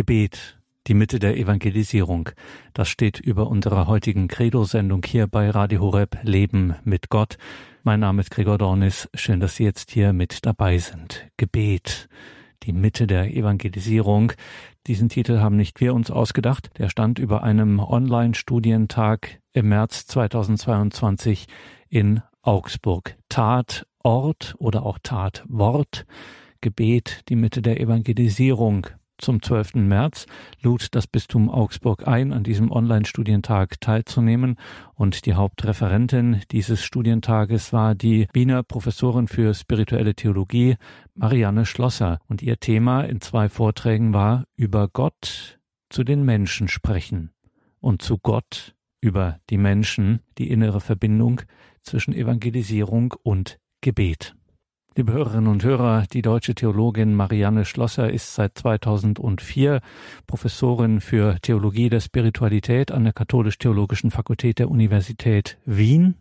Gebet, die Mitte der Evangelisierung. Das steht über unserer heutigen Credo-Sendung hier bei Radio Horeb Leben mit Gott. Mein Name ist Gregor Dornis. Schön, dass Sie jetzt hier mit dabei sind. Gebet, die Mitte der Evangelisierung. Diesen Titel haben nicht wir uns ausgedacht. Der stand über einem Online-Studientag im März 2022 in Augsburg. Tatort oder auch Tatwort. Gebet, die Mitte der Evangelisierung. Zum 12. März lud das Bistum Augsburg ein, an diesem Online-Studientag teilzunehmen. Und die Hauptreferentin dieses Studientages war die Wiener Professorin für spirituelle Theologie, Marianne Schlosser. Und ihr Thema in zwei Vorträgen war über Gott zu den Menschen sprechen und zu Gott über die Menschen, die innere Verbindung zwischen Evangelisierung und Gebet. Liebe Hörerinnen und Hörer, die deutsche Theologin Marianne Schlosser ist seit 2004 Professorin für Theologie der Spiritualität an der Katholisch-Theologischen Fakultät der Universität Wien.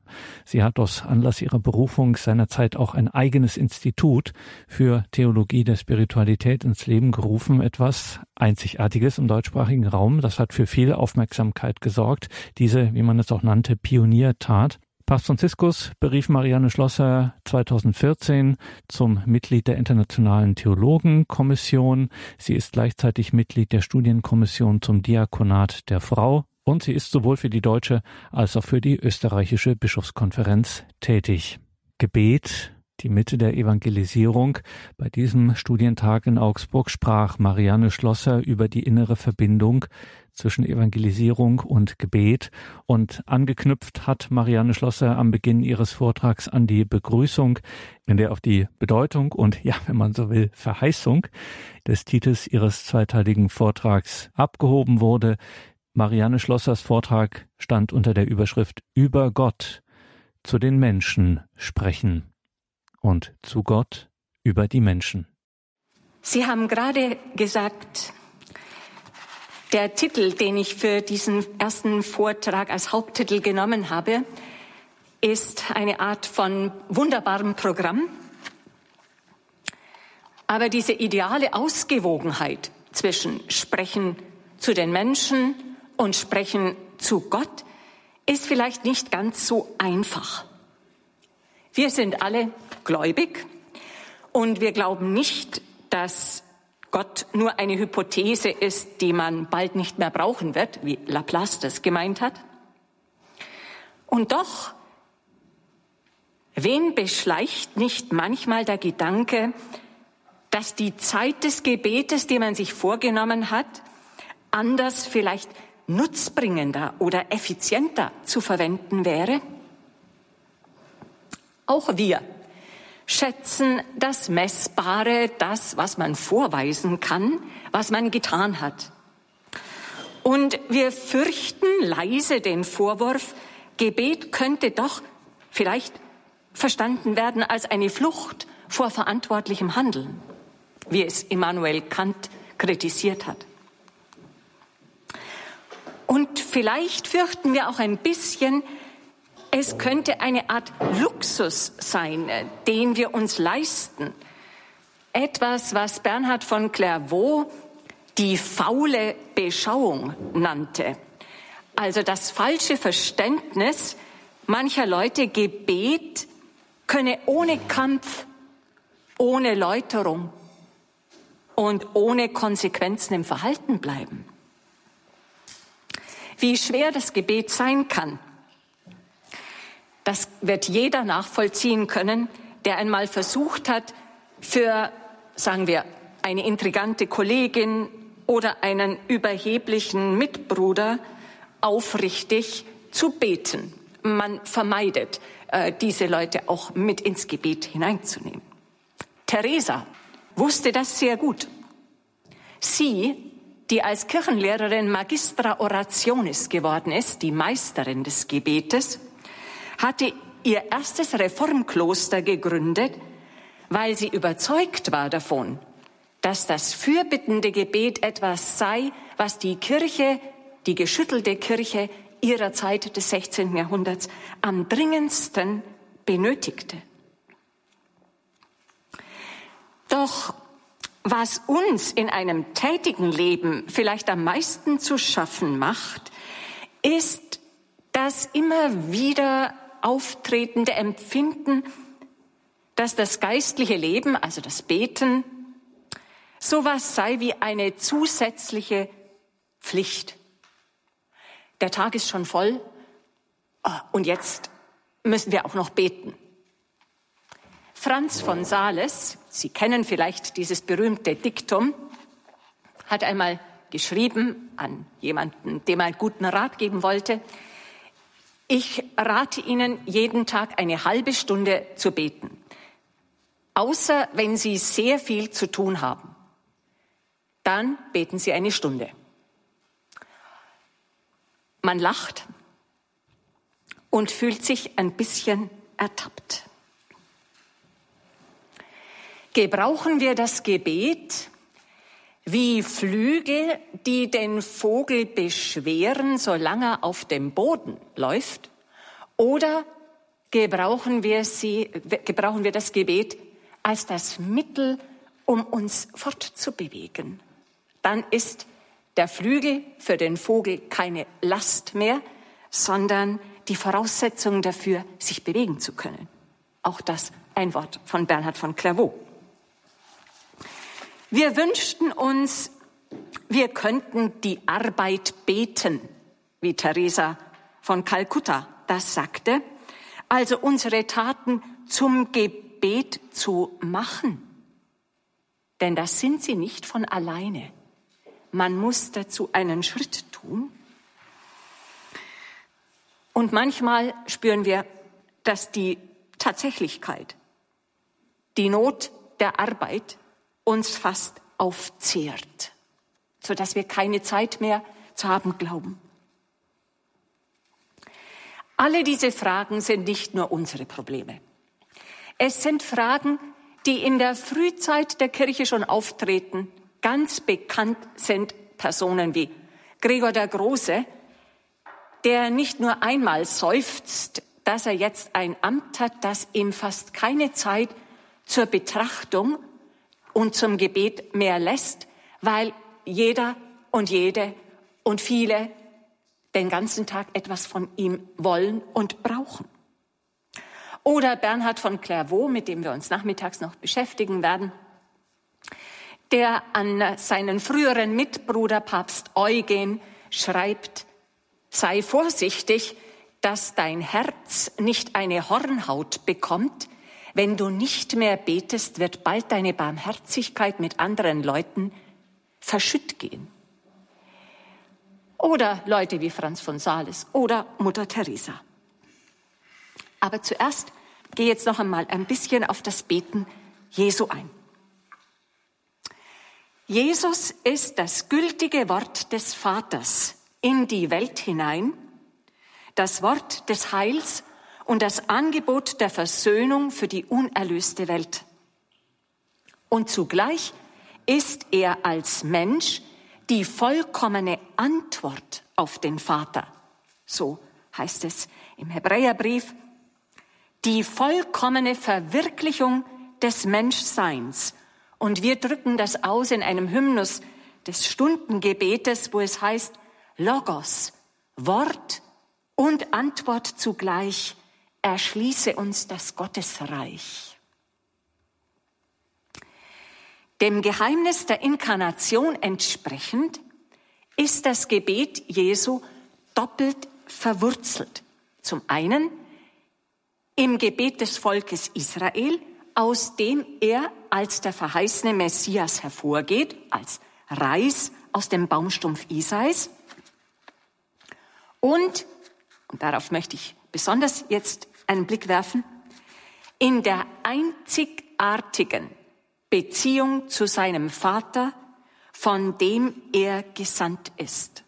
Sie hat aus Anlass ihrer Berufung seinerzeit auch ein eigenes Institut für Theologie der Spiritualität ins Leben gerufen. Etwas Einzigartiges im deutschsprachigen Raum. Das hat für viel Aufmerksamkeit gesorgt. Diese, wie man es auch nannte, Pioniertat. Papst Franziskus berief Marianne Schlosser 2014 zum Mitglied der Internationalen Theologenkommission. Sie ist gleichzeitig Mitglied der Studienkommission zum Diakonat der Frau und sie ist sowohl für die deutsche als auch für die österreichische Bischofskonferenz tätig. Gebet, die Mitte der Evangelisierung. Bei diesem Studientag in Augsburg sprach Marianne Schlosser über die innere Verbindung zwischen Evangelisierung und Gebet. Und angeknüpft hat Marianne Schlosser am Beginn ihres Vortrags an die Begrüßung, in der auf die Bedeutung und, ja, wenn man so will, Verheißung des Titels ihres zweiteiligen Vortrags abgehoben wurde. Marianne Schlossers Vortrag stand unter der Überschrift Über Gott zu den Menschen sprechen und zu Gott über die Menschen. Sie haben gerade gesagt, der Titel, den ich für diesen ersten Vortrag als Haupttitel genommen habe, ist eine Art von wunderbarem Programm. Aber diese ideale Ausgewogenheit zwischen Sprechen zu den Menschen und Sprechen zu Gott ist vielleicht nicht ganz so einfach. Wir sind alle gläubig und wir glauben nicht, dass Gott nur eine Hypothese ist, die man bald nicht mehr brauchen wird, wie Laplace das gemeint hat. Und doch, wen beschleicht nicht manchmal der Gedanke, dass die Zeit des Gebetes, die man sich vorgenommen hat, anders vielleicht nutzbringender oder effizienter zu verwenden wäre? Auch wir schätzen das Messbare, das, was man vorweisen kann, was man getan hat. Und wir fürchten leise den Vorwurf, Gebet könnte doch vielleicht verstanden werden als eine Flucht vor verantwortlichem Handeln, wie es Immanuel Kant kritisiert hat. Und vielleicht fürchten wir auch ein bisschen, es könnte eine Art Luxus sein, äh, den wir uns leisten. Etwas, was Bernhard von Clairvaux die faule Beschauung nannte. Also das falsche Verständnis mancher Leute, Gebet könne ohne Kampf, ohne Läuterung und ohne Konsequenzen im Verhalten bleiben. Wie schwer das Gebet sein kann, das wird jeder nachvollziehen können, der einmal versucht hat, für, sagen wir, eine intrigante Kollegin oder einen überheblichen Mitbruder aufrichtig zu beten. Man vermeidet, äh, diese Leute auch mit ins Gebet hineinzunehmen. Teresa wusste das sehr gut. Sie, die als Kirchenlehrerin Magistra Orationis geworden ist, die Meisterin des Gebetes, hatte ihr erstes Reformkloster gegründet, weil sie überzeugt war davon, dass das fürbittende Gebet etwas sei, was die Kirche, die geschüttelte Kirche ihrer Zeit des 16. Jahrhunderts am dringendsten benötigte. Doch was uns in einem tätigen Leben vielleicht am meisten zu schaffen macht, ist das immer wieder auftretende Empfinden, dass das geistliche Leben, also das Beten, sowas sei wie eine zusätzliche Pflicht. Der Tag ist schon voll ah, und jetzt müssen wir auch noch beten. Franz von Sales, Sie kennen vielleicht dieses berühmte Diktum, hat einmal geschrieben an jemanden, dem er einen guten Rat geben wollte. Ich rate Ihnen, jeden Tag eine halbe Stunde zu beten, außer wenn Sie sehr viel zu tun haben. Dann beten Sie eine Stunde. Man lacht und fühlt sich ein bisschen ertappt. Gebrauchen wir das Gebet wie Flügel, die den Vogel beschweren, solange er auf dem Boden läuft? Oder gebrauchen wir, sie, gebrauchen wir das Gebet als das Mittel, um uns fortzubewegen? Dann ist der Flügel für den Vogel keine Last mehr, sondern die Voraussetzung dafür, sich bewegen zu können. Auch das ein Wort von Bernhard von Clairvaux. Wir wünschten uns, wir könnten die Arbeit beten, wie Teresa von Kalkutta das sagte, also unsere Taten zum Gebet zu machen. Denn das sind sie nicht von alleine. Man muss dazu einen Schritt tun. Und manchmal spüren wir, dass die Tatsächlichkeit, die Not der Arbeit uns fast aufzehrt, sodass wir keine Zeit mehr zu haben glauben. Alle diese Fragen sind nicht nur unsere Probleme. Es sind Fragen, die in der Frühzeit der Kirche schon auftreten. Ganz bekannt sind Personen wie Gregor der Große, der nicht nur einmal seufzt, dass er jetzt ein Amt hat, das ihm fast keine Zeit zur Betrachtung und zum Gebet mehr lässt, weil jeder und jede und viele den ganzen Tag etwas von ihm wollen und brauchen. Oder Bernhard von Clairvaux, mit dem wir uns nachmittags noch beschäftigen werden, der an seinen früheren Mitbruder Papst Eugen schreibt, sei vorsichtig, dass dein Herz nicht eine Hornhaut bekommt, wenn du nicht mehr betest, wird bald deine Barmherzigkeit mit anderen Leuten verschütt gehen. Oder Leute wie Franz von Sales oder Mutter Teresa. Aber zuerst gehe jetzt noch einmal ein bisschen auf das Beten Jesu ein. Jesus ist das gültige Wort des Vaters in die Welt hinein, das Wort des Heils und das Angebot der Versöhnung für die unerlöste Welt. Und zugleich ist er als Mensch die vollkommene Antwort auf den Vater. So heißt es im Hebräerbrief. Die vollkommene Verwirklichung des Menschseins. Und wir drücken das aus in einem Hymnus des Stundengebetes, wo es heißt, Logos, Wort und Antwort zugleich erschließe uns das Gottesreich. Dem Geheimnis der Inkarnation entsprechend ist das Gebet Jesu doppelt verwurzelt. Zum einen im Gebet des Volkes Israel, aus dem er als der verheißene Messias hervorgeht, als Reis aus dem Baumstumpf Isais. Und, und darauf möchte ich besonders jetzt einen Blick werfen, in der einzigartigen Beziehung zu seinem Vater, von dem er gesandt ist.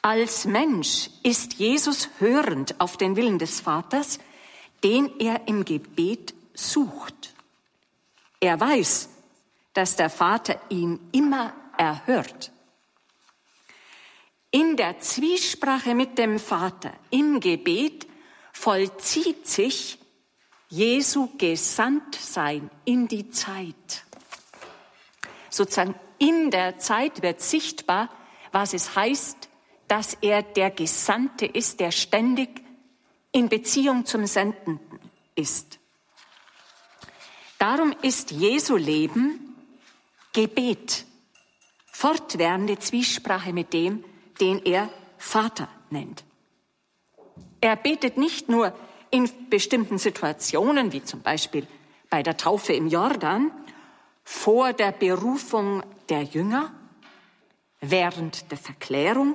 Als Mensch ist Jesus hörend auf den Willen des Vaters, den er im Gebet sucht. Er weiß, dass der Vater ihn immer erhört. In der Zwiesprache mit dem Vater im Gebet vollzieht sich Jesu Gesandtsein in die Zeit. Sozusagen in der Zeit wird sichtbar, was es heißt, dass er der Gesandte ist, der ständig in Beziehung zum Sendenden ist. Darum ist Jesu Leben Gebet, fortwährende Zwiesprache mit dem, den er Vater nennt. Er betet nicht nur in bestimmten Situationen, wie zum Beispiel bei der Taufe im Jordan, vor der Berufung der Jünger, während der Verklärung.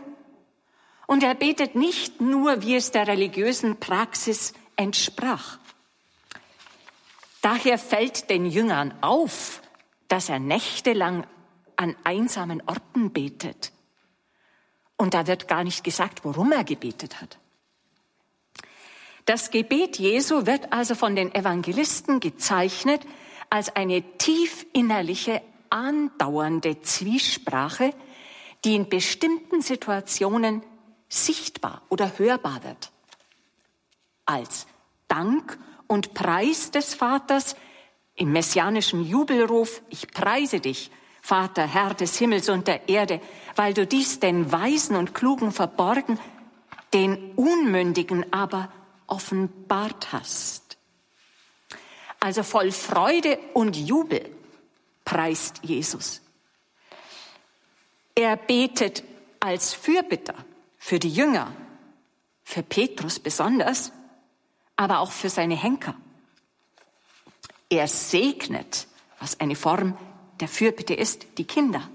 Und er betet nicht nur, wie es der religiösen Praxis entsprach. Daher fällt den Jüngern auf, dass er nächtelang an einsamen Orten betet. Und da wird gar nicht gesagt, worum er gebetet hat. Das Gebet Jesu wird also von den Evangelisten gezeichnet als eine tief innerliche, andauernde Zwiesprache, die in bestimmten Situationen sichtbar oder hörbar wird. Als Dank und Preis des Vaters im messianischen Jubelruf, ich preise dich, Vater, Herr des Himmels und der Erde, weil du dies den Weisen und Klugen verborgen, den Unmündigen aber offenbart hast. Also voll Freude und Jubel preist Jesus. Er betet als Fürbitter für die Jünger, für Petrus besonders, aber auch für seine Henker. Er segnet, was eine Form der Fürbitte ist, die Kinder.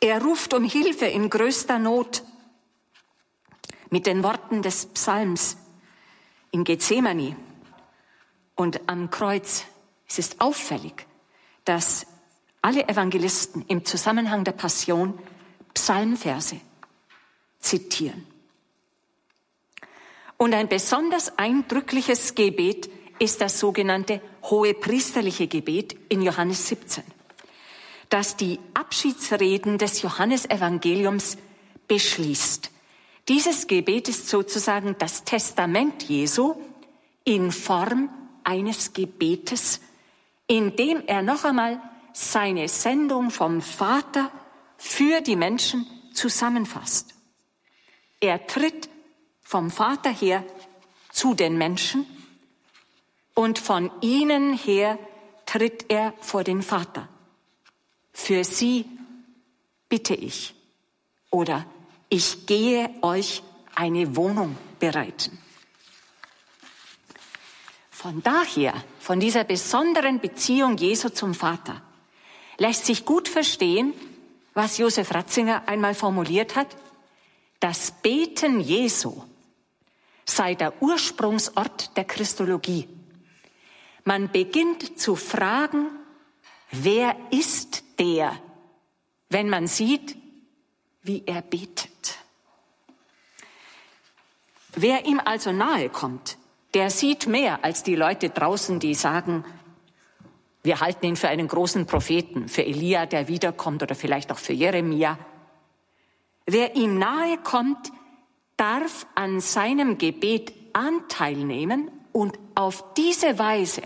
Er ruft um Hilfe in größter Not mit den Worten des Psalms in Gethsemane und am Kreuz. Es ist auffällig, dass alle Evangelisten im Zusammenhang der Passion Psalmverse zitieren. Und ein besonders eindrückliches Gebet ist das sogenannte hohe priesterliche Gebet in Johannes 17, das die Abschiedsreden des Johannesevangeliums beschließt. Dieses Gebet ist sozusagen das Testament Jesu in Form eines Gebetes, in dem er noch einmal seine Sendung vom Vater für die Menschen zusammenfasst. Er tritt vom Vater her zu den Menschen und von ihnen her tritt er vor den Vater. Für sie bitte ich oder ich gehe euch eine Wohnung bereiten. Von daher, von dieser besonderen Beziehung Jesu zum Vater, lässt sich gut verstehen, was Josef Ratzinger einmal formuliert hat. Das Beten Jesu sei der Ursprungsort der Christologie. Man beginnt zu fragen, wer ist der, wenn man sieht, wie er betet. Wer ihm also nahe kommt, der sieht mehr als die Leute draußen, die sagen, wir halten ihn für einen großen Propheten, für Elia, der wiederkommt oder vielleicht auch für Jeremia. Wer ihm nahe kommt, darf an seinem Gebet Anteil nehmen und auf diese Weise,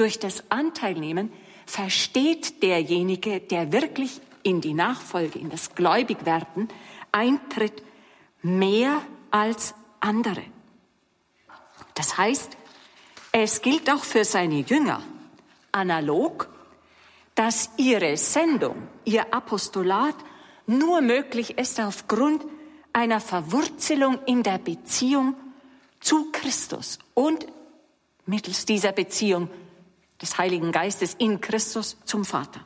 durch das Anteilnehmen, versteht derjenige, der wirklich in die Nachfolge, in das Gläubigwerden eintritt, mehr als andere. Das heißt, es gilt auch für seine Jünger analog, dass ihre Sendung, ihr Apostolat nur möglich ist aufgrund einer Verwurzelung in der Beziehung zu Christus und mittels dieser Beziehung des Heiligen Geistes in Christus zum Vater.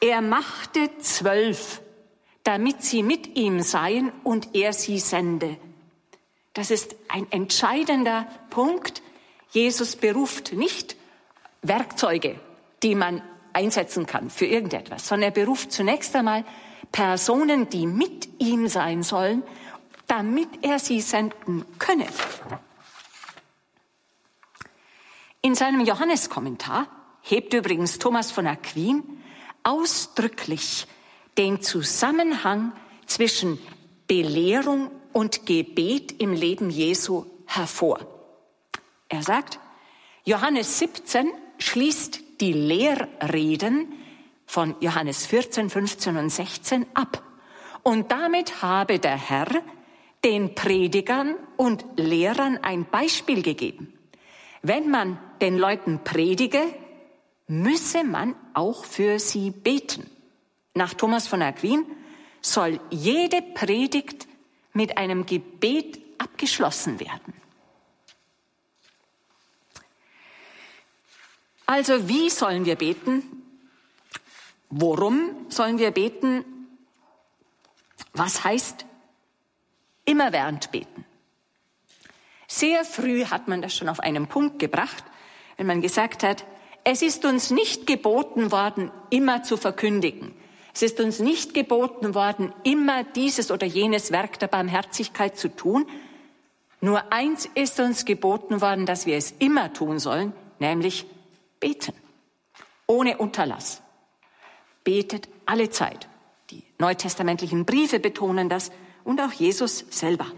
Er machte zwölf, damit sie mit ihm seien und er sie sende. Das ist ein entscheidender Punkt. Jesus beruft nicht Werkzeuge, die man einsetzen kann für irgendetwas, sondern er beruft zunächst einmal Personen, die mit ihm sein sollen, damit er sie senden könne. In seinem Johanneskommentar hebt übrigens Thomas von Aquin ausdrücklich den Zusammenhang zwischen Belehrung und Gebet im Leben Jesu hervor. Er sagt, Johannes 17 schließt die Lehrreden von Johannes 14, 15 und 16 ab. Und damit habe der Herr den Predigern und Lehrern ein Beispiel gegeben. Wenn man den Leuten predige, müsse man auch für sie beten. Nach Thomas von Aquin soll jede Predigt mit einem Gebet abgeschlossen werden. Also wie sollen wir beten? Worum sollen wir beten? Was heißt immerwährend beten? Sehr früh hat man das schon auf einen Punkt gebracht, wenn man gesagt hat, es ist uns nicht geboten worden, immer zu verkündigen. Es ist uns nicht geboten worden, immer dieses oder jenes Werk der Barmherzigkeit zu tun. Nur eins ist uns geboten worden, dass wir es immer tun sollen, nämlich beten. Ohne Unterlass. Betet alle Zeit. Die neutestamentlichen Briefe betonen das und auch Jesus selber.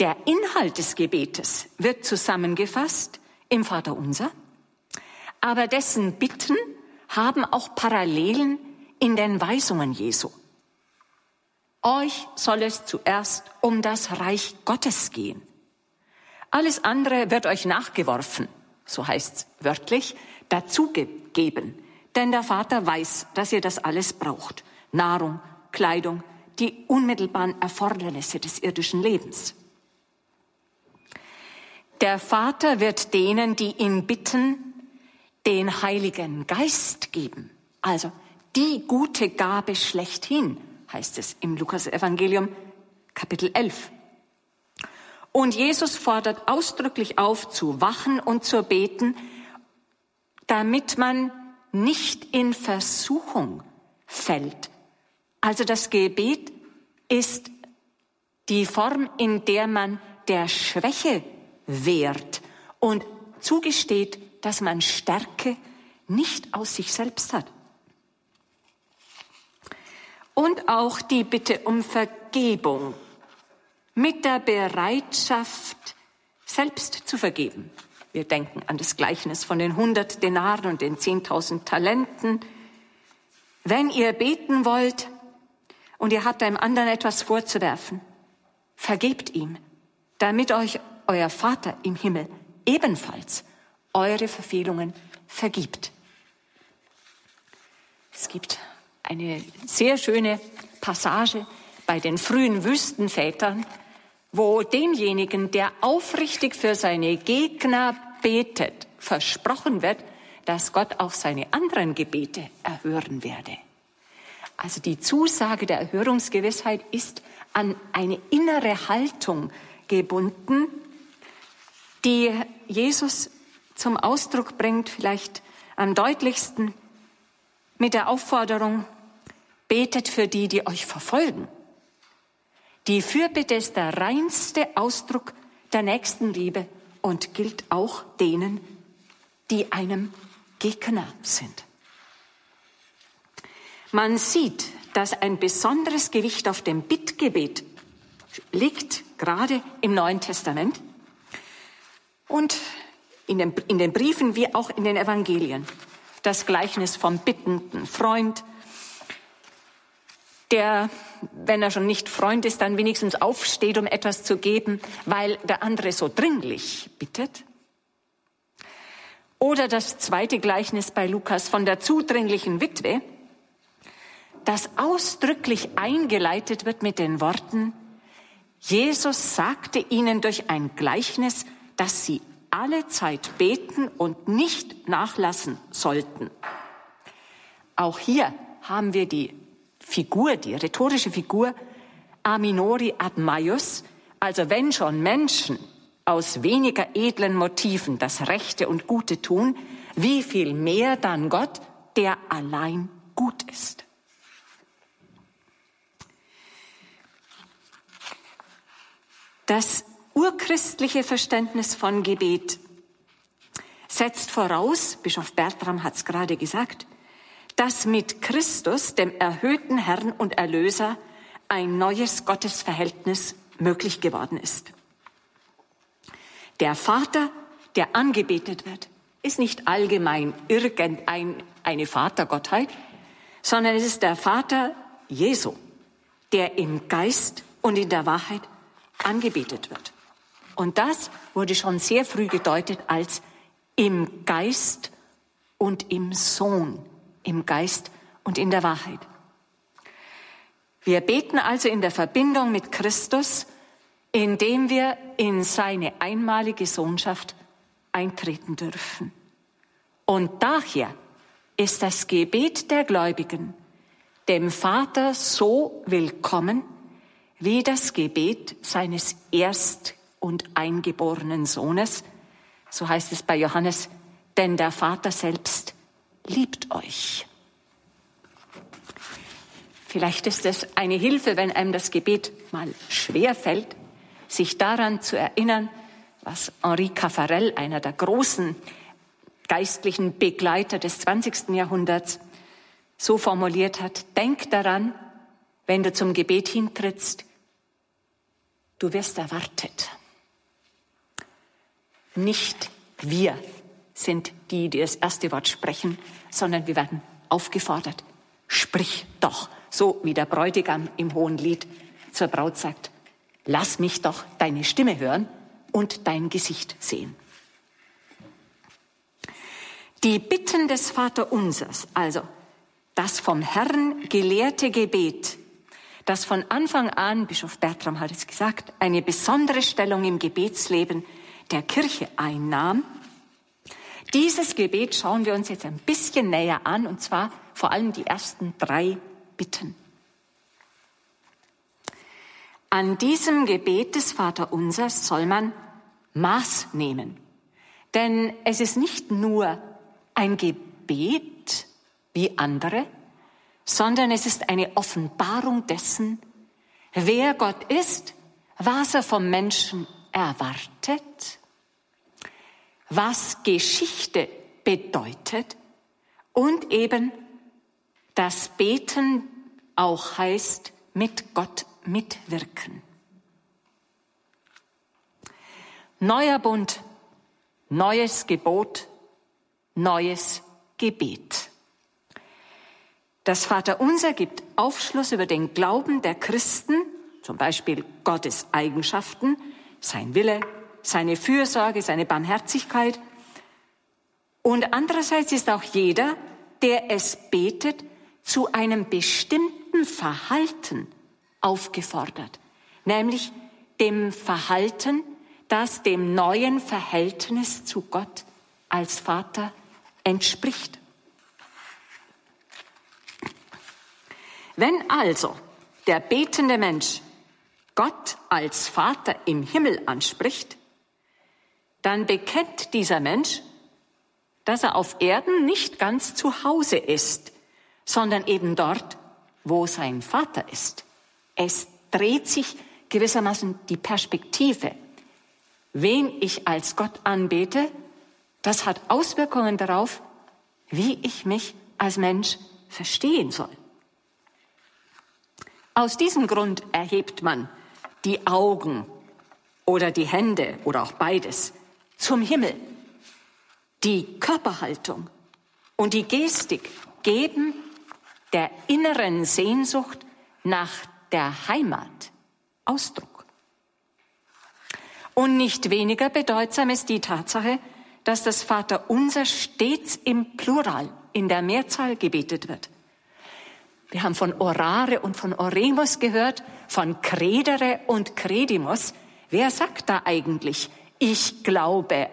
Der Inhalt des Gebetes wird zusammengefasst im Vater Unser, aber dessen Bitten haben auch Parallelen in den Weisungen Jesu. Euch soll es zuerst um das Reich Gottes gehen. Alles andere wird euch nachgeworfen, so heißt's wörtlich, dazugegeben. Denn der Vater weiß, dass ihr das alles braucht. Nahrung, Kleidung, die unmittelbaren Erfordernisse des irdischen Lebens. Der Vater wird denen, die ihn bitten, den Heiligen Geist geben. Also die gute Gabe schlechthin, heißt es im Lukas Evangelium Kapitel 11. Und Jesus fordert ausdrücklich auf, zu wachen und zu beten, damit man nicht in Versuchung fällt. Also das Gebet ist die Form, in der man der Schwäche wehrt und zugesteht, dass man Stärke nicht aus sich selbst hat. Und auch die Bitte um Vergebung mit der Bereitschaft, selbst zu vergeben. Wir denken an das Gleichnis von den 100 Denaren und den 10.000 Talenten. Wenn ihr beten wollt und ihr habt einem anderen etwas vorzuwerfen, vergebt ihm, damit euch euer Vater im Himmel ebenfalls eure Verfehlungen vergibt. Es gibt eine sehr schöne Passage bei den frühen Wüstenvätern, wo denjenigen, der aufrichtig für seine Gegner betet, versprochen wird, dass Gott auch seine anderen Gebete erhören werde. Also die Zusage der Erhörungsgewissheit ist an eine innere Haltung gebunden, die Jesus zum Ausdruck bringt, vielleicht am deutlichsten mit der Aufforderung, betet für die, die euch verfolgen. Die Fürbitte ist der reinste Ausdruck der Nächstenliebe und gilt auch denen, die einem Gegner sind. Man sieht, dass ein besonderes Gewicht auf dem Bittgebet liegt, gerade im Neuen Testament und in den, in den Briefen wie auch in den Evangelien. Das Gleichnis vom bittenden Freund, der, wenn er schon nicht Freund ist, dann wenigstens aufsteht, um etwas zu geben, weil der andere so dringlich bittet. Oder das zweite Gleichnis bei Lukas von der zudringlichen Witwe, das ausdrücklich eingeleitet wird mit den Worten, Jesus sagte ihnen durch ein Gleichnis, dass sie alle Zeit beten und nicht nachlassen sollten. Auch hier haben wir die Figur, die rhetorische Figur Aminori ad maius, also wenn schon Menschen aus weniger edlen Motiven das Rechte und Gute tun, wie viel mehr dann Gott, der allein gut ist. Das urchristliche Verständnis von Gebet setzt voraus, Bischof Bertram hat es gerade gesagt, dass mit Christus, dem erhöhten Herrn und Erlöser, ein neues Gottesverhältnis möglich geworden ist. Der Vater, der angebetet wird, ist nicht allgemein irgendeine Vatergottheit, sondern es ist der Vater Jesu, der im Geist und in der Wahrheit angebetet wird. Und das wurde schon sehr früh gedeutet als im Geist und im Sohn, im Geist und in der Wahrheit. Wir beten also in der Verbindung mit Christus, indem wir in seine einmalige Sohnschaft eintreten dürfen. Und daher ist das Gebet der Gläubigen dem Vater so willkommen wie das Gebet seines erst- und eingeborenen Sohnes, so heißt es bei Johannes, denn der Vater selbst liebt euch. Vielleicht ist es eine Hilfe, wenn einem das Gebet mal schwer fällt, sich daran zu erinnern, was Henri Caffarel, einer der großen geistlichen Begleiter des 20. Jahrhunderts, so formuliert hat, denk daran, wenn du zum Gebet hintrittst, du wirst erwartet. Nicht wir sind die, die das erste Wort sprechen, sondern wir werden aufgefordert. Sprich doch, so wie der Bräutigam im Hohen Lied zur Braut sagt, lass mich doch deine Stimme hören und dein Gesicht sehen. Die Bitten des Vaterunsers, also das vom Herrn gelehrte Gebet, das von Anfang an, Bischof Bertram hat es gesagt, eine besondere Stellung im Gebetsleben der Kirche einnahm, dieses Gebet schauen wir uns jetzt ein bisschen näher an, und zwar vor allem die ersten drei Bitten. An diesem Gebet des Vaterunsers soll man Maß nehmen. Denn es ist nicht nur ein Gebet wie andere, sondern es ist eine Offenbarung dessen, wer Gott ist, was er vom Menschen erwartet, was Geschichte bedeutet und eben das Beten auch heißt, mit Gott mitwirken. Neuer Bund, neues Gebot, neues Gebet. Das Vaterunser gibt Aufschluss über den Glauben der Christen, zum Beispiel Gottes Eigenschaften, sein Wille, seine Fürsorge, seine Barmherzigkeit. Und andererseits ist auch jeder, der es betet, zu einem bestimmten Verhalten aufgefordert, nämlich dem Verhalten, das dem neuen Verhältnis zu Gott als Vater entspricht. Wenn also der betende Mensch Gott als Vater im Himmel anspricht, dann bekennt dieser Mensch, dass er auf Erden nicht ganz zu Hause ist, sondern eben dort, wo sein Vater ist. Es dreht sich gewissermaßen die Perspektive. Wen ich als Gott anbete, das hat Auswirkungen darauf, wie ich mich als Mensch verstehen soll. Aus diesem Grund erhebt man die Augen oder die Hände oder auch beides zum Himmel. Die Körperhaltung und die Gestik geben der inneren Sehnsucht nach der Heimat Ausdruck. Und nicht weniger bedeutsam ist die Tatsache, dass das Vaterunser stets im Plural, in der Mehrzahl gebetet wird. Wir haben von Orare und von Oremus gehört, von Credere und Credimus. Wer sagt da eigentlich, ich glaube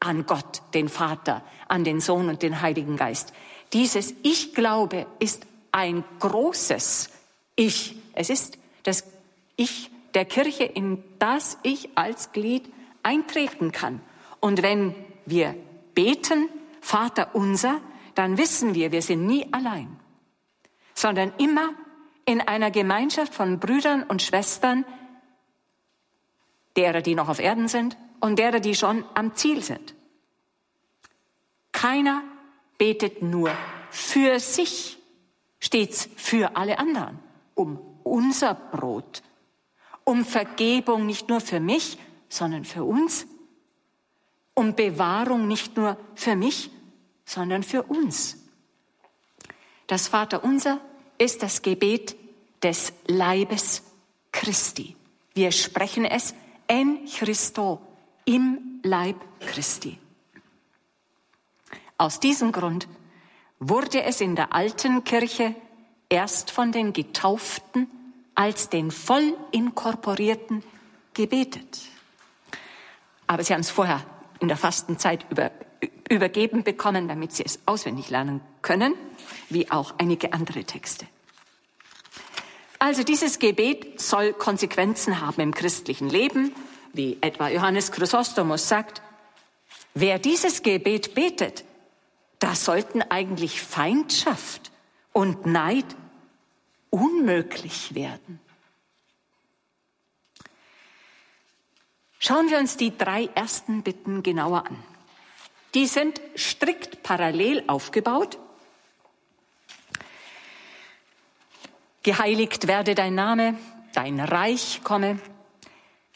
an Gott, den Vater, an den Sohn und den Heiligen Geist? Dieses Ich glaube ist ein großes Ich. Es ist das Ich der Kirche, in das ich als Glied eintreten kann. Und wenn wir beten, Vater unser, dann wissen wir, wir sind nie allein sondern immer in einer Gemeinschaft von Brüdern und Schwestern, derer, die noch auf Erden sind und derer, die schon am Ziel sind. Keiner betet nur für sich, stets für alle anderen, um unser Brot, um Vergebung nicht nur für mich, sondern für uns, um Bewahrung nicht nur für mich, sondern für uns. Das Vaterunser ist das Gebet des Leibes Christi. Wir sprechen es en Christo, im Leib Christi. Aus diesem Grund wurde es in der alten Kirche erst von den Getauften als den voll inkorporierten gebetet. Aber sie haben es vorher in der Fastenzeit über, übergeben bekommen, damit sie es auswendig lernen können, wie auch einige andere Texte. Also dieses Gebet soll Konsequenzen haben im christlichen Leben, wie etwa Johannes Chrysostomus sagt. Wer dieses Gebet betet, da sollten eigentlich Feindschaft und Neid unmöglich werden. Schauen wir uns die drei ersten Bitten genauer an. Die sind strikt parallel aufgebaut. Geheiligt werde dein Name, dein Reich komme,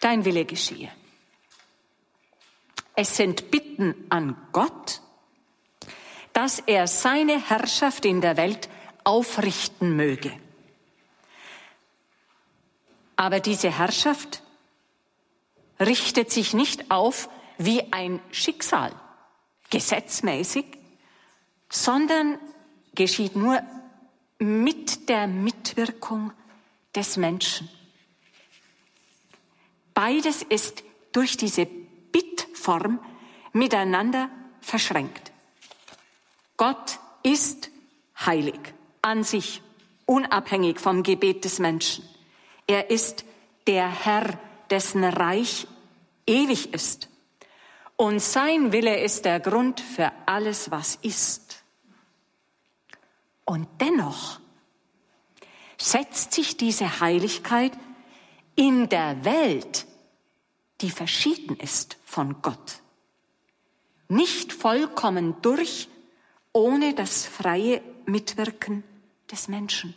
dein Wille geschehe. Es sind Bitten an Gott, dass er seine Herrschaft in der Welt aufrichten möge. Aber diese Herrschaft richtet sich nicht auf wie ein Schicksal, gesetzmäßig, sondern geschieht nur mit der Mitwirkung des Menschen. Beides ist durch diese Bittform miteinander verschränkt. Gott ist heilig an sich, unabhängig vom Gebet des Menschen. Er ist der Herr, dessen Reich ewig ist. Und sein Wille ist der Grund für alles, was ist. Und dennoch setzt sich diese Heiligkeit in der Welt, die verschieden ist von Gott, nicht vollkommen durch, ohne das freie Mitwirken des Menschen.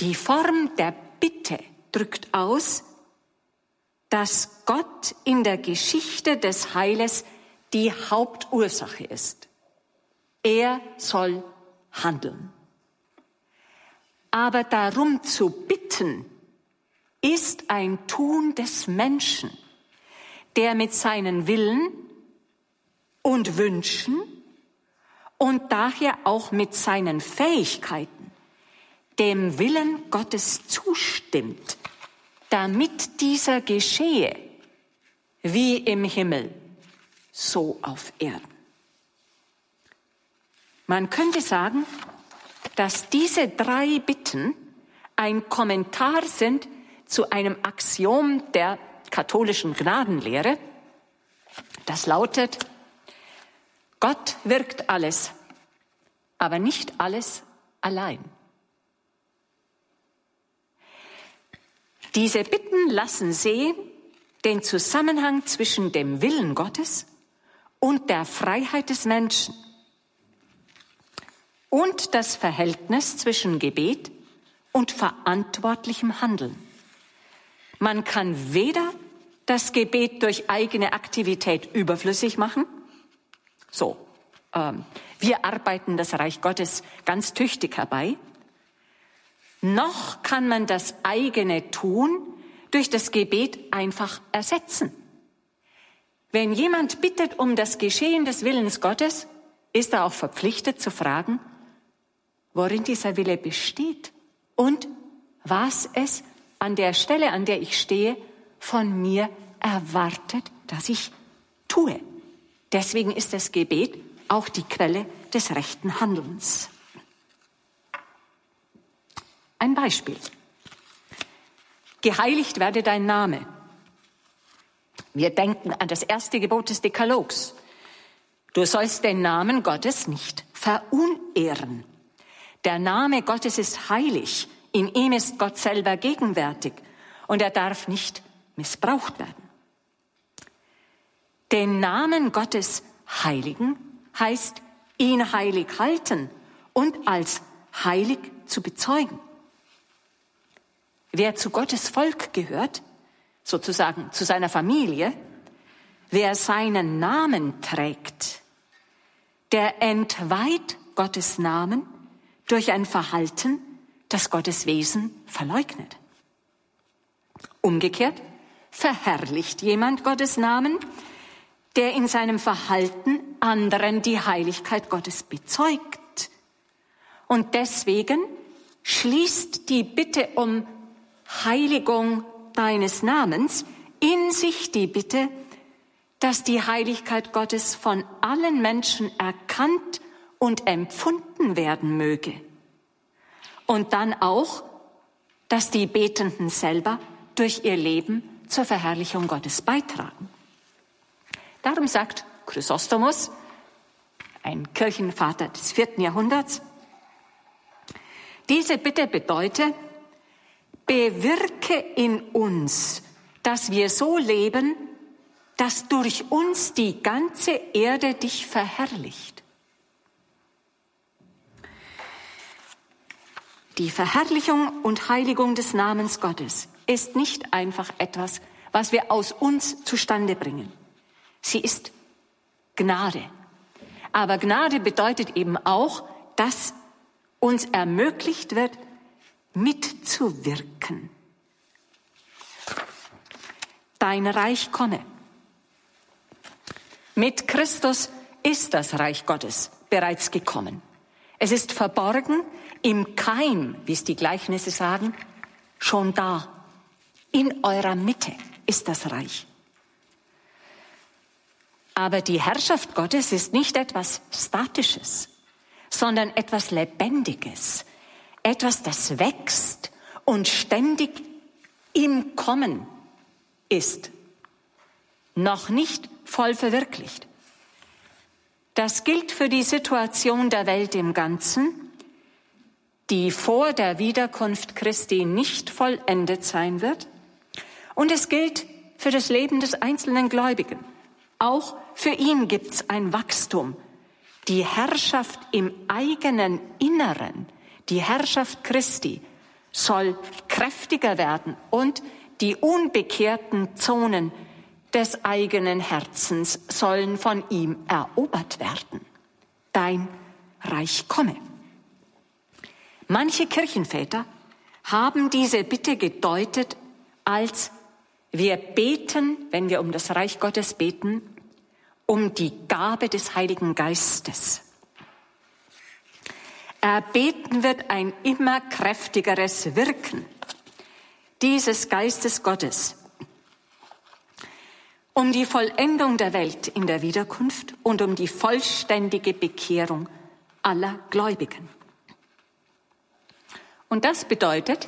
Die Form der Bitte drückt aus, dass Gott in der Geschichte des Heiles die Hauptursache ist. Er soll handeln. Aber darum zu bitten, ist ein Tun des Menschen, der mit seinen Willen und Wünschen und daher auch mit seinen Fähigkeiten dem Willen Gottes zustimmt, damit dieser geschehe, wie im Himmel, so auf Erden. Man könnte sagen, dass diese drei Bitten ein Kommentar sind zu einem Axiom der katholischen Gnadenlehre, das lautet, Gott wirkt alles, aber nicht alles allein. Diese Bitten lassen sehen den Zusammenhang zwischen dem Willen Gottes und der Freiheit des Menschen und das Verhältnis zwischen Gebet und verantwortlichem Handeln. Man kann weder das Gebet durch eigene Aktivität überflüssig machen, so, ähm, wir arbeiten das Reich Gottes ganz tüchtig herbei, noch kann man das eigene Tun durch das Gebet einfach ersetzen. Wenn jemand bittet um das Geschehen des Willens Gottes, ist er auch verpflichtet zu fragen, worin dieser Wille besteht und was es an der Stelle, an der ich stehe, von mir erwartet, dass ich tue. Deswegen ist das Gebet auch die Quelle des rechten Handelns. Ein Beispiel. Geheiligt werde dein Name. Wir denken an das erste Gebot des Dekalogs. Du sollst den Namen Gottes nicht verunehren. Der Name Gottes ist heilig. In ihm ist Gott selber gegenwärtig und er darf nicht missbraucht werden. Den Namen Gottes heiligen heißt ihn heilig halten und als heilig zu bezeugen. wer zu Gottes Volk gehört, sozusagen zu seiner Familie, wer seinen Namen trägt, der entweiht Gottes Namen durch ein Verhalten, das Gottes Wesen verleugnet. Umgekehrt verherrlicht jemand Gottes Namen, der in seinem Verhalten anderen die Heiligkeit Gottes bezeugt. Und deswegen schließt die Bitte um Heiligung deines Namens in sich die Bitte, dass die Heiligkeit Gottes von allen Menschen erkannt und empfunden werden möge. Und dann auch, dass die Betenden selber durch ihr Leben zur Verherrlichung Gottes beitragen. Darum sagt Chrysostomos, ein Kirchenvater des vierten Jahrhunderts, diese Bitte bedeutet, bewirke in uns, dass wir so leben, dass durch uns die ganze Erde dich verherrlicht. Die Verherrlichung und Heiligung des Namens Gottes ist nicht einfach etwas, was wir aus uns zustande bringen. Sie ist Gnade. Aber Gnade bedeutet eben auch, dass uns ermöglicht wird, mitzuwirken. Dein Reich komme. Mit Christus ist das Reich Gottes bereits gekommen. Es ist verborgen im Keim, wie es die Gleichnisse sagen, schon da. In eurer Mitte ist das Reich. Aber die Herrschaft Gottes ist nicht etwas Statisches, sondern etwas Lebendiges, etwas, das wächst und ständig im Kommen ist, noch nicht voll verwirklicht. Das gilt für die Situation der Welt im Ganzen, die vor der Wiederkunft Christi nicht vollendet sein wird. Und es gilt für das Leben des einzelnen Gläubigen. Auch für ihn gibt's ein Wachstum. Die Herrschaft im eigenen Inneren, die Herrschaft Christi, soll kräftiger werden und die unbekehrten Zonen des eigenen Herzens sollen von ihm erobert werden. Dein Reich komme. Manche Kirchenväter haben diese Bitte gedeutet als wir beten, wenn wir um das Reich Gottes beten, um die Gabe des Heiligen Geistes. Erbeten wird ein immer kräftigeres Wirken dieses Geistes Gottes um die Vollendung der Welt in der Wiederkunft und um die vollständige Bekehrung aller Gläubigen. Und das bedeutet,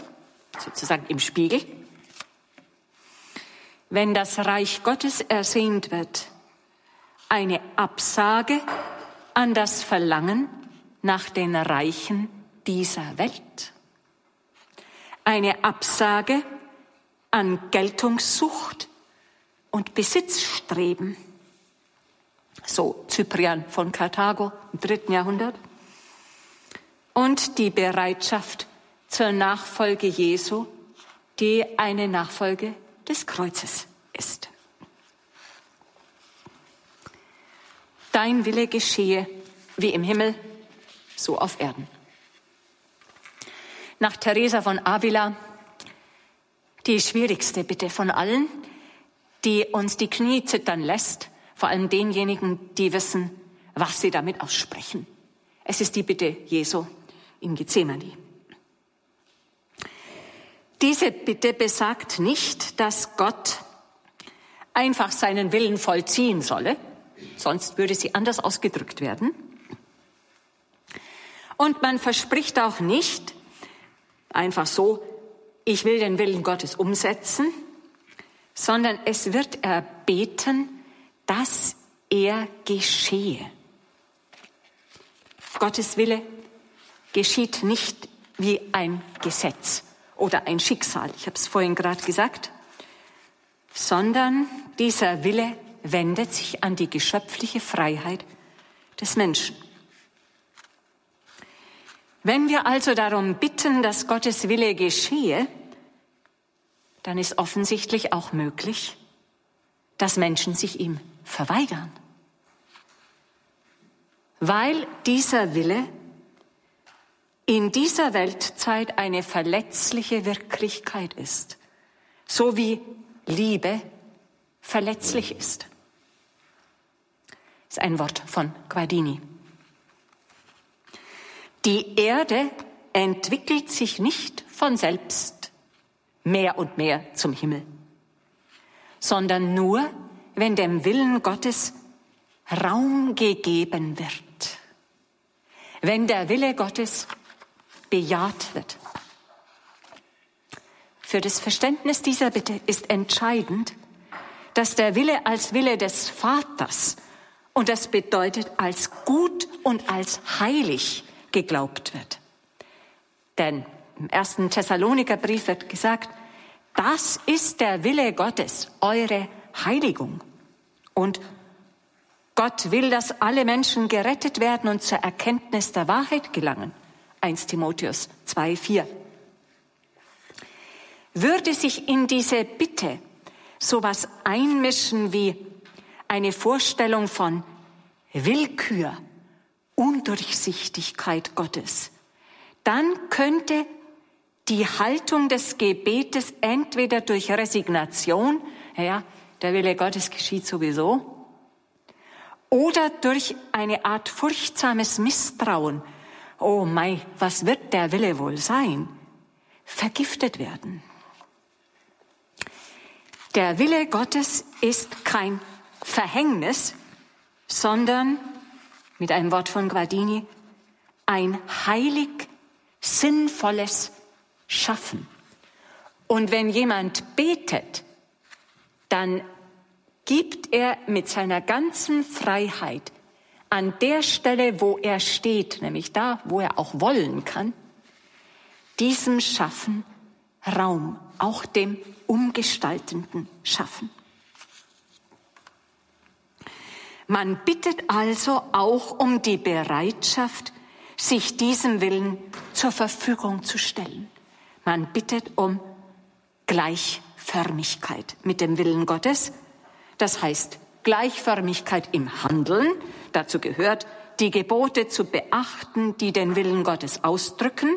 sozusagen im Spiegel, wenn das Reich Gottes ersehnt wird, eine Absage an das Verlangen nach den Reichen dieser Welt. Eine Absage an Geltungssucht und Besitzstreben. So Cyprian von Karthago im dritten Jahrhundert. Und die Bereitschaft zur Nachfolge Jesu, die eine Nachfolge des Kreuzes ist. Dein Wille geschehe wie im Himmel, so auf Erden. Nach Teresa von Avila die schwierigste Bitte von allen, die uns die Knie zittern lässt, vor allem denjenigen, die wissen, was sie damit aussprechen. Es ist die Bitte Jesu in Gethsemane. Diese Bitte besagt nicht, dass Gott einfach seinen Willen vollziehen solle, sonst würde sie anders ausgedrückt werden. Und man verspricht auch nicht einfach so, ich will den Willen Gottes umsetzen, sondern es wird erbeten, dass er geschehe. Gottes Wille geschieht nicht wie ein Gesetz oder ein Schicksal, ich habe es vorhin gerade gesagt, sondern dieser Wille wendet sich an die geschöpfliche Freiheit des Menschen. Wenn wir also darum bitten, dass Gottes Wille geschehe, dann ist offensichtlich auch möglich, dass Menschen sich ihm verweigern. Weil dieser Wille in dieser Weltzeit eine verletzliche Wirklichkeit ist, so wie Liebe verletzlich ist. Das ist ein Wort von Guardini. Die Erde entwickelt sich nicht von selbst mehr und mehr zum Himmel, sondern nur, wenn dem Willen Gottes Raum gegeben wird, wenn der Wille Gottes bejaht wird. Für das Verständnis dieser Bitte ist entscheidend, dass der Wille als Wille des Vaters und das bedeutet als gut und als heilig geglaubt wird. Denn im ersten Thessalonikerbrief wird gesagt, das ist der Wille Gottes, eure Heiligung. Und Gott will, dass alle Menschen gerettet werden und zur Erkenntnis der Wahrheit gelangen. 1 Timotheus 2, 4. Würde sich in diese Bitte sowas einmischen wie eine Vorstellung von Willkür, Undurchsichtigkeit Gottes, dann könnte die Haltung des Gebetes entweder durch Resignation, ja, der Wille Gottes geschieht sowieso, oder durch eine Art furchtsames Misstrauen, oh mei, was wird der Wille wohl sein, vergiftet werden. Der Wille Gottes ist kein Verhängnis, sondern, mit einem Wort von Guardini, ein heilig sinnvolles Schaffen. Und wenn jemand betet, dann gibt er mit seiner ganzen Freiheit an der Stelle, wo er steht, nämlich da, wo er auch wollen kann, diesem Schaffen Raum, auch dem umgestaltenden Schaffen. Man bittet also auch um die Bereitschaft, sich diesem Willen zur Verfügung zu stellen. Man bittet um Gleichförmigkeit mit dem Willen Gottes. Das heißt Gleichförmigkeit im Handeln, Dazu gehört, die Gebote zu beachten, die den Willen Gottes ausdrücken,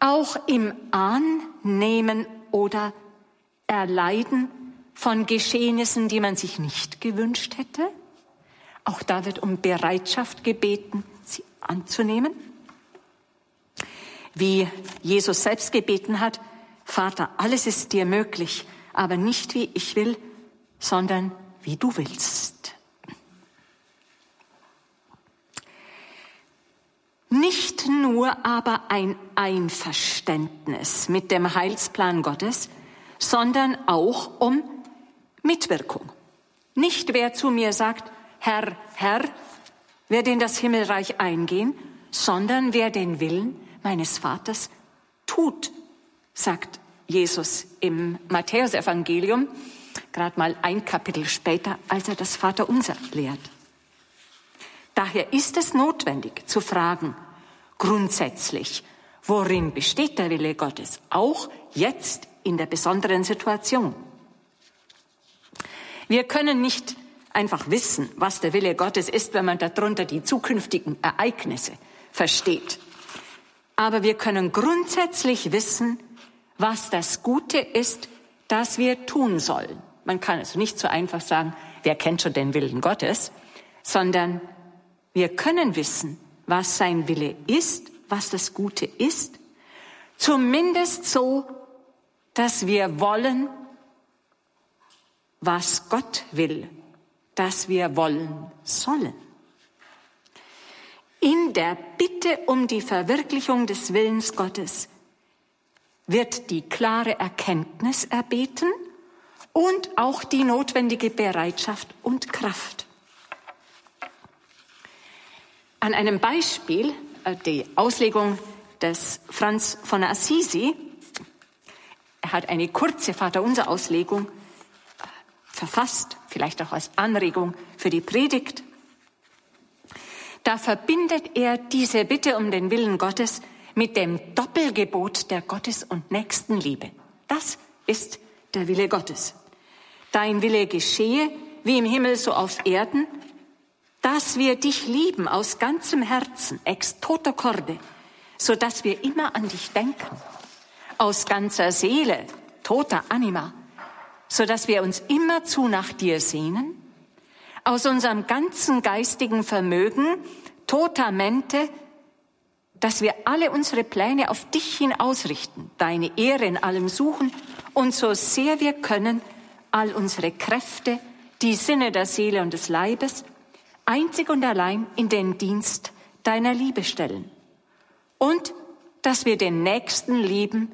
auch im Annehmen oder Erleiden von Geschehnissen, die man sich nicht gewünscht hätte. Auch da wird um Bereitschaft gebeten, sie anzunehmen. Wie Jesus selbst gebeten hat, Vater, alles ist dir möglich, aber nicht wie ich will, sondern wie du willst. Nicht nur aber ein Einverständnis mit dem Heilsplan Gottes, sondern auch um Mitwirkung. Nicht wer zu mir sagt, Herr, Herr, wird in das Himmelreich eingehen, sondern wer den Willen meines Vaters tut, sagt Jesus im Matthäusevangelium, gerade mal ein Kapitel später, als er das Vaterunser lehrt. Daher ist es notwendig zu fragen, grundsätzlich, worin besteht der Wille Gottes, auch jetzt in der besonderen Situation. Wir können nicht einfach wissen, was der Wille Gottes ist, wenn man darunter die zukünftigen Ereignisse versteht. Aber wir können grundsätzlich wissen, was das Gute ist, das wir tun sollen. Man kann also nicht so einfach sagen, wer kennt schon den Willen Gottes, sondern wir können wissen, was sein Wille ist, was das Gute ist, zumindest so, dass wir wollen, was Gott will, dass wir wollen sollen. In der Bitte um die Verwirklichung des Willens Gottes wird die klare Erkenntnis erbeten und auch die notwendige Bereitschaft und Kraft. An einem Beispiel, äh, die Auslegung des Franz von Assisi, er hat eine kurze Vaterunser-Auslegung äh, verfasst, vielleicht auch als Anregung für die Predigt. Da verbindet er diese Bitte um den Willen Gottes mit dem Doppelgebot der Gottes- und Nächstenliebe. Das ist der Wille Gottes. Dein Wille geschehe, wie im Himmel so auf Erden, dass wir dich lieben aus ganzem Herzen, ex toto corde, so dass wir immer an dich denken, aus ganzer Seele, tota anima, so dass wir uns immerzu nach dir sehnen, aus unserem ganzen geistigen Vermögen, tota mente, dass wir alle unsere Pläne auf dich hin ausrichten, deine Ehre in allem suchen und so sehr wir können, all unsere Kräfte, die Sinne der Seele und des Leibes, einzig und allein in den Dienst deiner Liebe stellen. Und dass wir den Nächsten lieben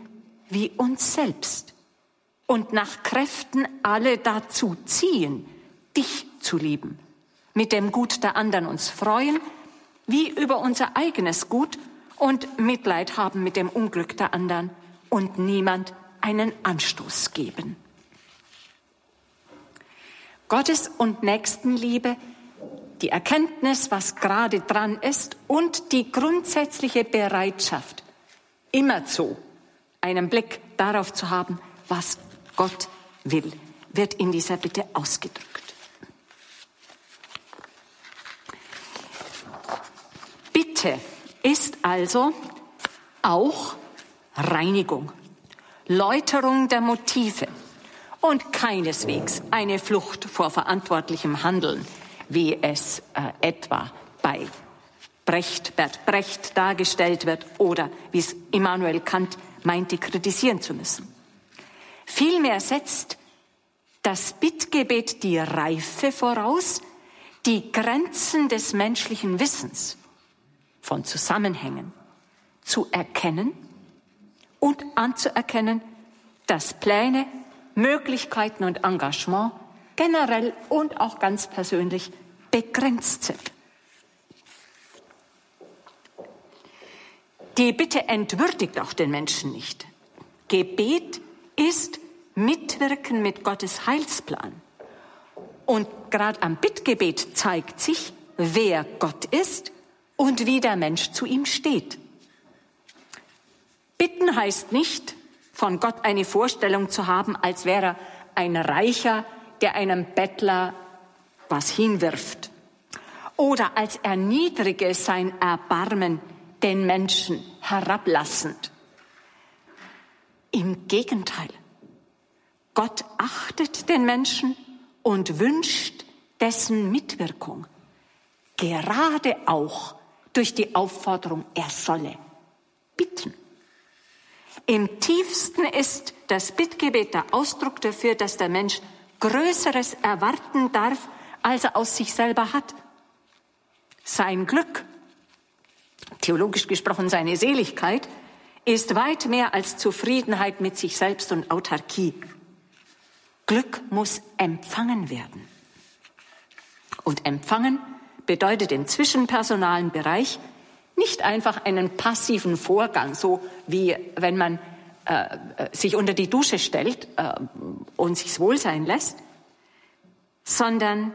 wie uns selbst und nach Kräften alle dazu ziehen, dich zu lieben, mit dem Gut der anderen uns freuen, wie über unser eigenes Gut und Mitleid haben mit dem Unglück der anderen und niemand einen Anstoß geben. Gottes und Nächstenliebe, die Erkenntnis, was gerade dran ist und die grundsätzliche Bereitschaft, immerzu einen Blick darauf zu haben, was Gott will, wird in dieser Bitte ausgedrückt. Bitte ist also auch Reinigung, Läuterung der Motive und keineswegs eine Flucht vor verantwortlichem Handeln, wie es äh, etwa bei Brecht, Bert Brecht dargestellt wird oder wie es Immanuel Kant meinte, kritisieren zu müssen. Vielmehr setzt das Bittgebet die Reife voraus, die Grenzen des menschlichen Wissens von Zusammenhängen zu erkennen und anzuerkennen, dass Pläne, Möglichkeiten und Engagement generell und auch ganz persönlich begrenzt sind. Die Bitte entwürdigt auch den Menschen nicht. Gebet ist Mitwirken mit Gottes Heilsplan. Und gerade am Bittgebet zeigt sich, wer Gott ist und wie der Mensch zu ihm steht. Bitten heißt nicht, von Gott eine Vorstellung zu haben, als wäre er ein Reicher, der einem Bettler was hinwirft. Oder als erniedrige sein Erbarmen den Menschen herablassend. Im Gegenteil. Gott achtet den Menschen und wünscht dessen Mitwirkung. Gerade auch durch die Aufforderung, er solle bitten. Im tiefsten ist das Bittgebet der Ausdruck dafür, dass der Mensch Größeres erwarten darf, als er aus sich selber hat. Sein Glück, theologisch gesprochen seine Seligkeit, ist weit mehr als Zufriedenheit mit sich selbst und Autarkie. Glück muss empfangen werden. Und empfangen bedeutet im zwischenpersonalen Bereich nicht einfach einen passiven Vorgang, so wie wenn man äh, sich unter die Dusche stellt äh, und sich's wohl sein lässt, sondern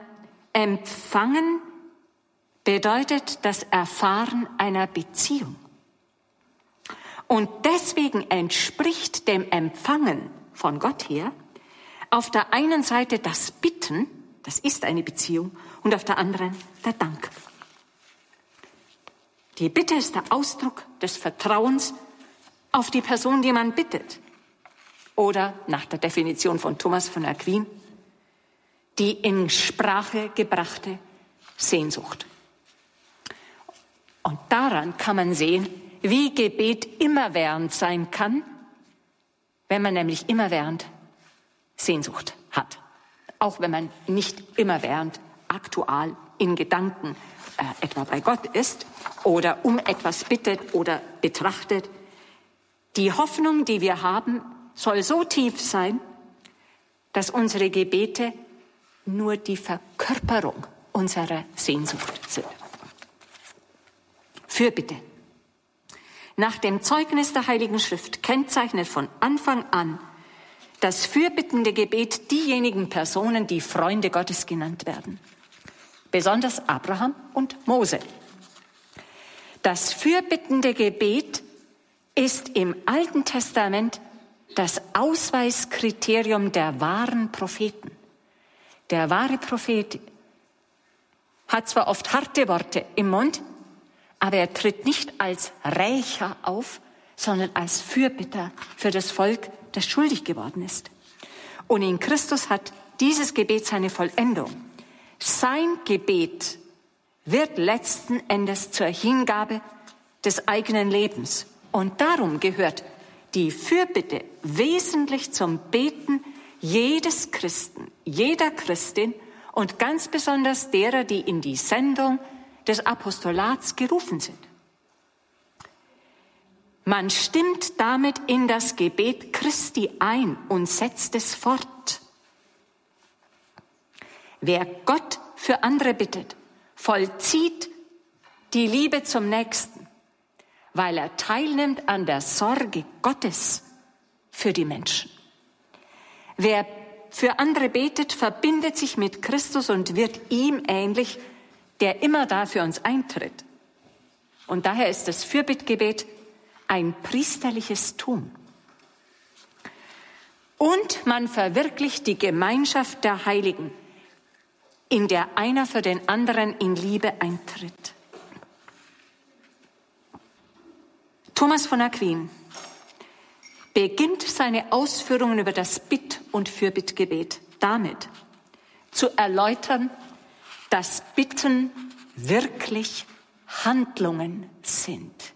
empfangen bedeutet das Erfahren einer Beziehung. Und deswegen entspricht dem Empfangen von Gott her auf der einen Seite das Bitten, das ist eine Beziehung, und auf der anderen der Dank. Die Bitte ist der Ausdruck des Vertrauens auf die Person, die man bittet. Oder nach der Definition von Thomas von Aquin, die in Sprache gebrachte Sehnsucht. Und daran kann man sehen, wie Gebet immerwährend sein kann, wenn man nämlich immerwährend Sehnsucht hat. Auch wenn man nicht immerwährend aktual in Gedanken äh, etwa bei Gott ist oder um etwas bittet oder betrachtet. Die Hoffnung, die wir haben, soll so tief sein, dass unsere Gebete nur die Verkörperung unserer Sehnsucht sind. Fürbitte. Nach dem Zeugnis der Heiligen Schrift kennzeichnet von Anfang an das fürbittende Gebet diejenigen Personen, die Freunde Gottes genannt werden besonders Abraham und Mose. Das fürbittende Gebet ist im Alten Testament das Ausweiskriterium der wahren Propheten. Der wahre Prophet hat zwar oft harte Worte im Mund, aber er tritt nicht als Rächer auf, sondern als Fürbitter für das Volk, das schuldig geworden ist. Und in Christus hat dieses Gebet seine Vollendung. Sein Gebet wird letzten Endes zur Hingabe des eigenen Lebens. Und darum gehört die Fürbitte wesentlich zum Beten jedes Christen, jeder Christin und ganz besonders derer, die in die Sendung des Apostolats gerufen sind. Man stimmt damit in das Gebet Christi ein und setzt es fort. Wer Gott für andere bittet, vollzieht die Liebe zum Nächsten, weil er teilnimmt an der Sorge Gottes für die Menschen. Wer für andere betet, verbindet sich mit Christus und wird ihm ähnlich, der immer da für uns eintritt. Und daher ist das Fürbittgebet ein priesterliches Tun. Und man verwirklicht die Gemeinschaft der Heiligen, in der einer für den anderen in Liebe eintritt. Thomas von Aquin beginnt seine Ausführungen über das Bitt- und Fürbittgebet damit, zu erläutern, dass Bitten wirklich Handlungen sind.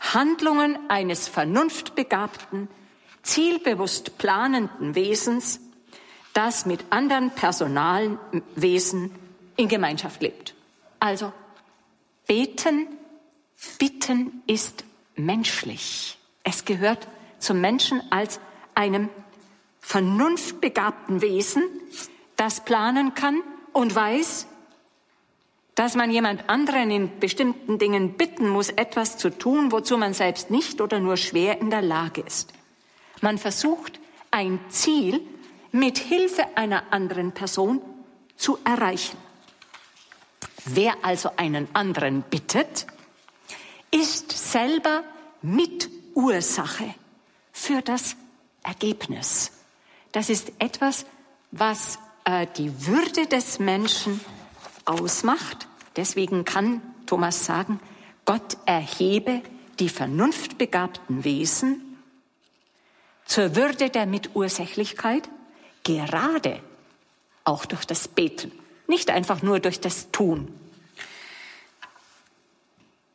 Handlungen eines vernunftbegabten, zielbewusst planenden Wesens, das mit anderen Personalwesen in Gemeinschaft lebt. Also beten, bitten ist menschlich. Es gehört zum Menschen als einem vernunftbegabten Wesen, das planen kann und weiß, dass man jemand anderen in bestimmten Dingen bitten muss, etwas zu tun, wozu man selbst nicht oder nur schwer in der Lage ist. Man versucht, ein Ziel mit Hilfe einer anderen Person zu erreichen. Wer also einen anderen bittet, ist selber Mitursache für das Ergebnis. Das ist etwas, was äh, die Würde des Menschen ausmacht. Deswegen kann Thomas sagen, Gott erhebe die vernunftbegabten Wesen zur Würde der Mitursächlichkeit gerade auch durch das Beten, nicht einfach nur durch das Tun.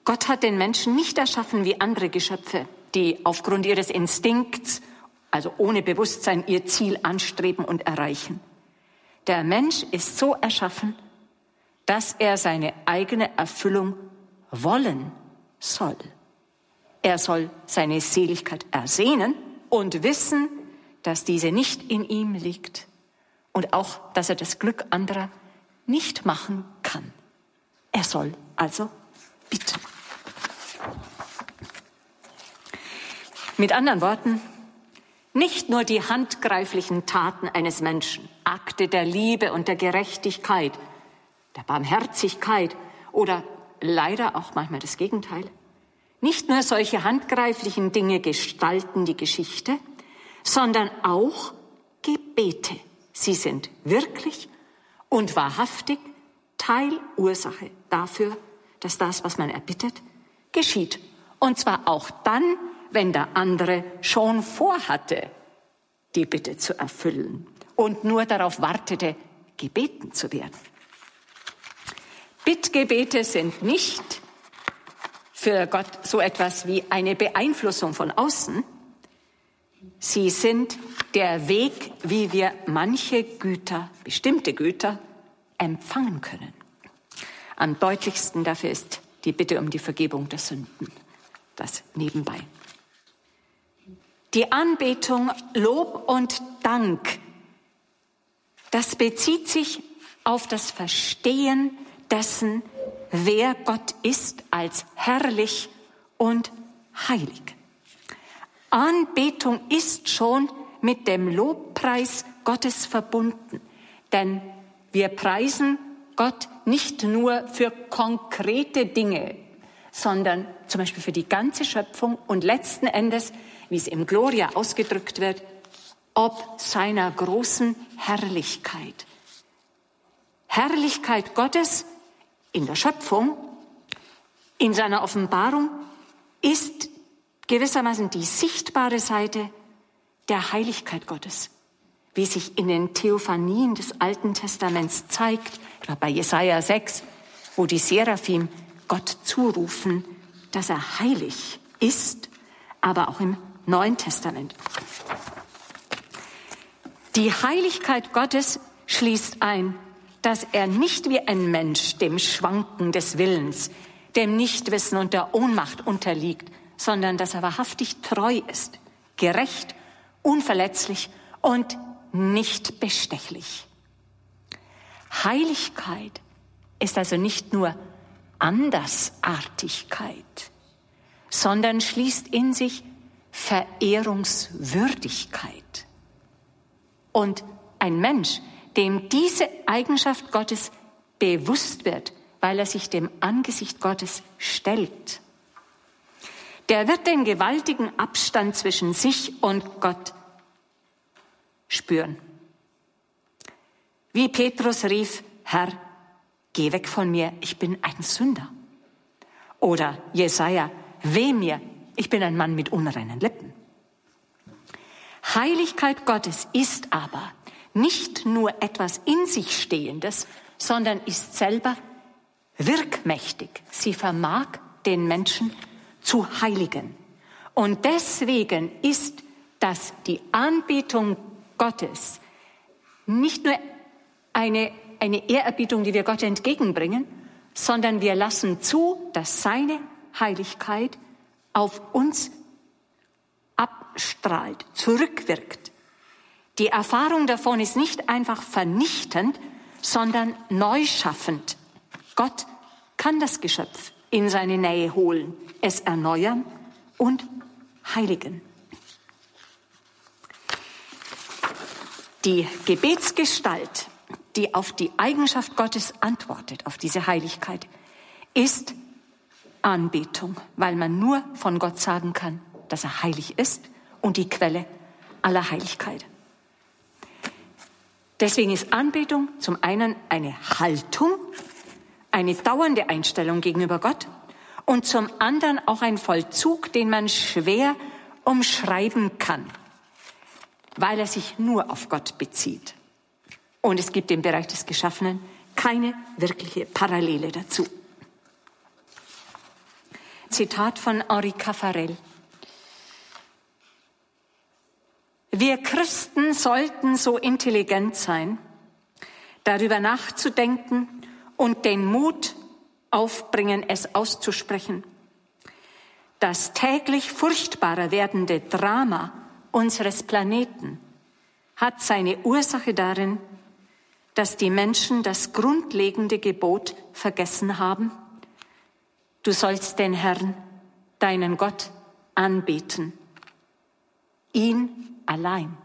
Gott hat den Menschen nicht erschaffen wie andere Geschöpfe, die aufgrund ihres Instinkts, also ohne Bewusstsein, ihr Ziel anstreben und erreichen. Der Mensch ist so erschaffen, dass er seine eigene Erfüllung wollen soll. Er soll seine Seligkeit ersehnen und wissen, dass diese nicht in ihm liegt und auch, dass er das Glück anderer nicht machen kann. Er soll also bitten. Mit anderen Worten, nicht nur die handgreiflichen Taten eines Menschen, Akte der Liebe und der Gerechtigkeit, der Barmherzigkeit oder leider auch manchmal das Gegenteil. Nicht nur solche handgreiflichen Dinge gestalten die Geschichte, sondern auch Gebete. Sie sind wirklich und wahrhaftig Teilursache dafür, dass das, was man erbittet, geschieht. Und zwar auch dann, wenn der andere schon vorhatte, die Bitte zu erfüllen und nur darauf wartete, gebeten zu werden. Bittgebete sind nicht für Gott so etwas wie eine Beeinflussung von außen, Sie sind der Weg, wie wir manche Güter, bestimmte Güter, empfangen können. Am deutlichsten dafür ist die Bitte um die Vergebung der Sünden. Das nebenbei. Die Anbetung, Lob und Dank, das bezieht sich auf das Verstehen dessen, wer Gott ist als herrlich und heilig. Anbetung ist schon mit dem Lobpreis Gottes verbunden, denn wir preisen Gott nicht nur für konkrete Dinge, sondern zum Beispiel für die ganze Schöpfung und letzten Endes, wie es im Gloria ausgedrückt wird, ob seiner großen Herrlichkeit. Herrlichkeit Gottes in der Schöpfung, in seiner Offenbarung, ist gewissermaßen die sichtbare Seite der Heiligkeit Gottes, wie sich in den Theophanien des Alten Testaments zeigt, bei Jesaja 6, wo die Seraphim Gott zurufen, dass er heilig ist, aber auch im Neuen Testament. Die Heiligkeit Gottes schließt ein, dass er nicht wie ein Mensch dem Schwanken des Willens, dem Nichtwissen und der Ohnmacht unterliegt, sondern dass er wahrhaftig treu ist, gerecht, unverletzlich und nicht bestechlich. Heiligkeit ist also nicht nur Andersartigkeit, sondern schließt in sich Verehrungswürdigkeit. Und ein Mensch, dem diese Eigenschaft Gottes bewusst wird, weil er sich dem Angesicht Gottes stellt, der wird den gewaltigen Abstand zwischen sich und Gott spüren. Wie Petrus rief, Herr, geh weg von mir, ich bin ein Sünder. Oder Jesaja, weh mir, ich bin ein Mann mit unreinen Lippen. Heiligkeit Gottes ist aber nicht nur etwas in sich Stehendes, sondern ist selber wirkmächtig. Sie vermag den Menschen zu heiligen. Und deswegen ist das die Anbetung Gottes nicht nur eine, eine Ehrerbietung, die wir Gott entgegenbringen, sondern wir lassen zu, dass seine Heiligkeit auf uns abstrahlt, zurückwirkt. Die Erfahrung davon ist nicht einfach vernichtend, sondern neu schaffend. Gott kann das Geschöpf in seine Nähe holen, es erneuern und heiligen. Die Gebetsgestalt, die auf die Eigenschaft Gottes antwortet, auf diese Heiligkeit, ist Anbetung, weil man nur von Gott sagen kann, dass er heilig ist und die Quelle aller Heiligkeit. Deswegen ist Anbetung zum einen eine Haltung, eine dauernde Einstellung gegenüber Gott und zum anderen auch ein Vollzug, den man schwer umschreiben kann, weil er sich nur auf Gott bezieht. Und es gibt im Bereich des Geschaffenen keine wirkliche Parallele dazu. Zitat von Henri Caffarel. Wir Christen sollten so intelligent sein, darüber nachzudenken und den Mut aufbringen, es auszusprechen. Das täglich furchtbarer werdende Drama unseres Planeten hat seine Ursache darin, dass die Menschen das grundlegende Gebot vergessen haben. Du sollst den Herrn, deinen Gott, anbeten. Ihn allein.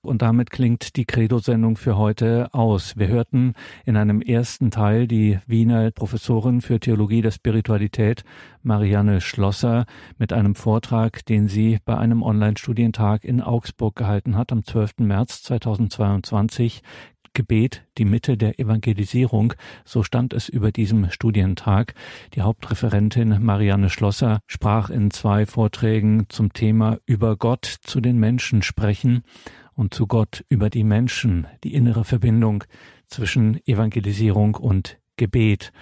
Und damit klingt die Credo-Sendung für heute aus. Wir hörten in einem ersten Teil die Wiener Professorin für Theologie der Spiritualität Marianne Schlosser mit einem Vortrag, den sie bei einem Online-Studientag in Augsburg gehalten hat am 12. März 2022. Gebet die Mitte der Evangelisierung, so stand es über diesem Studientag. Die Hauptreferentin Marianne Schlosser sprach in zwei Vorträgen zum Thema über Gott zu den Menschen sprechen und zu Gott über die Menschen, die innere Verbindung zwischen Evangelisierung und Gebet.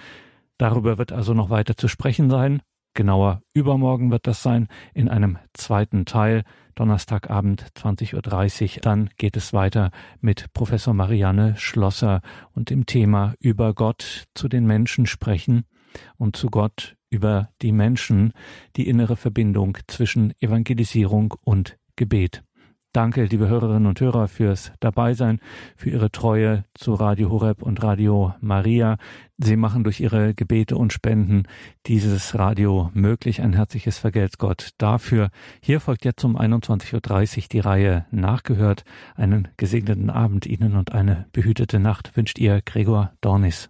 Darüber wird also noch weiter zu sprechen sein. Genauer übermorgen wird das sein in einem zweiten Teil, Donnerstagabend 20.30 Uhr. Dann geht es weiter mit Professor Marianne Schlosser und dem Thema über Gott zu den Menschen sprechen und zu Gott über die Menschen, die innere Verbindung zwischen Evangelisierung und Gebet. Danke, liebe Hörerinnen und Hörer, fürs Dabeisein, für Ihre Treue zu Radio Horeb und Radio Maria. Sie machen durch Ihre Gebete und Spenden dieses Radio möglich. Ein herzliches Vergelt Gott dafür. Hier folgt jetzt um 21.30 Uhr die Reihe Nachgehört. Einen gesegneten Abend Ihnen und eine behütete Nacht wünscht Ihr Gregor Dornis.